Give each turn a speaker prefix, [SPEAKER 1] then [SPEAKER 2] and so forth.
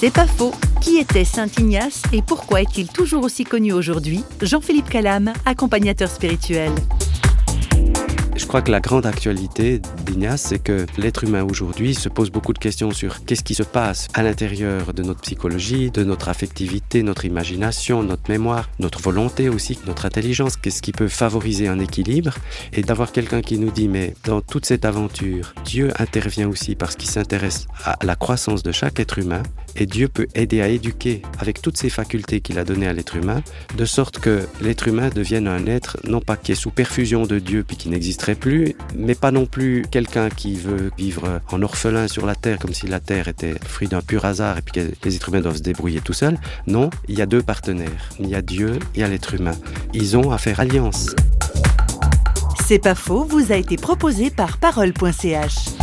[SPEAKER 1] C'est pas faux. Qui était Saint Ignace et pourquoi est-il toujours aussi connu aujourd'hui? Jean-Philippe Calam, accompagnateur spirituel.
[SPEAKER 2] Je crois que la grande actualité d'Ignace, c'est que l'être humain aujourd'hui se pose beaucoup de questions sur qu'est-ce qui se passe à l'intérieur de notre psychologie, de notre affectivité, notre imagination, notre mémoire, notre volonté aussi, notre intelligence, qu'est-ce qui peut favoriser un équilibre? Et d'avoir quelqu'un qui nous dit mais dans toute cette aventure, Dieu intervient aussi parce qu'il s'intéresse à la croissance de chaque être humain. Et Dieu peut aider à éduquer avec toutes ces facultés qu'il a données à l'être humain, de sorte que l'être humain devienne un être non pas qui est sous perfusion de Dieu puis qui n'existerait plus, mais pas non plus quelqu'un qui veut vivre en orphelin sur la Terre, comme si la Terre était fruit d'un pur hasard et puis que les êtres humains doivent se débrouiller tout seuls. Non, il y a deux partenaires. Il y a Dieu et il y a l'être humain. Ils ont à faire alliance.
[SPEAKER 1] C'est pas faux, vous a été proposé par parole.ch.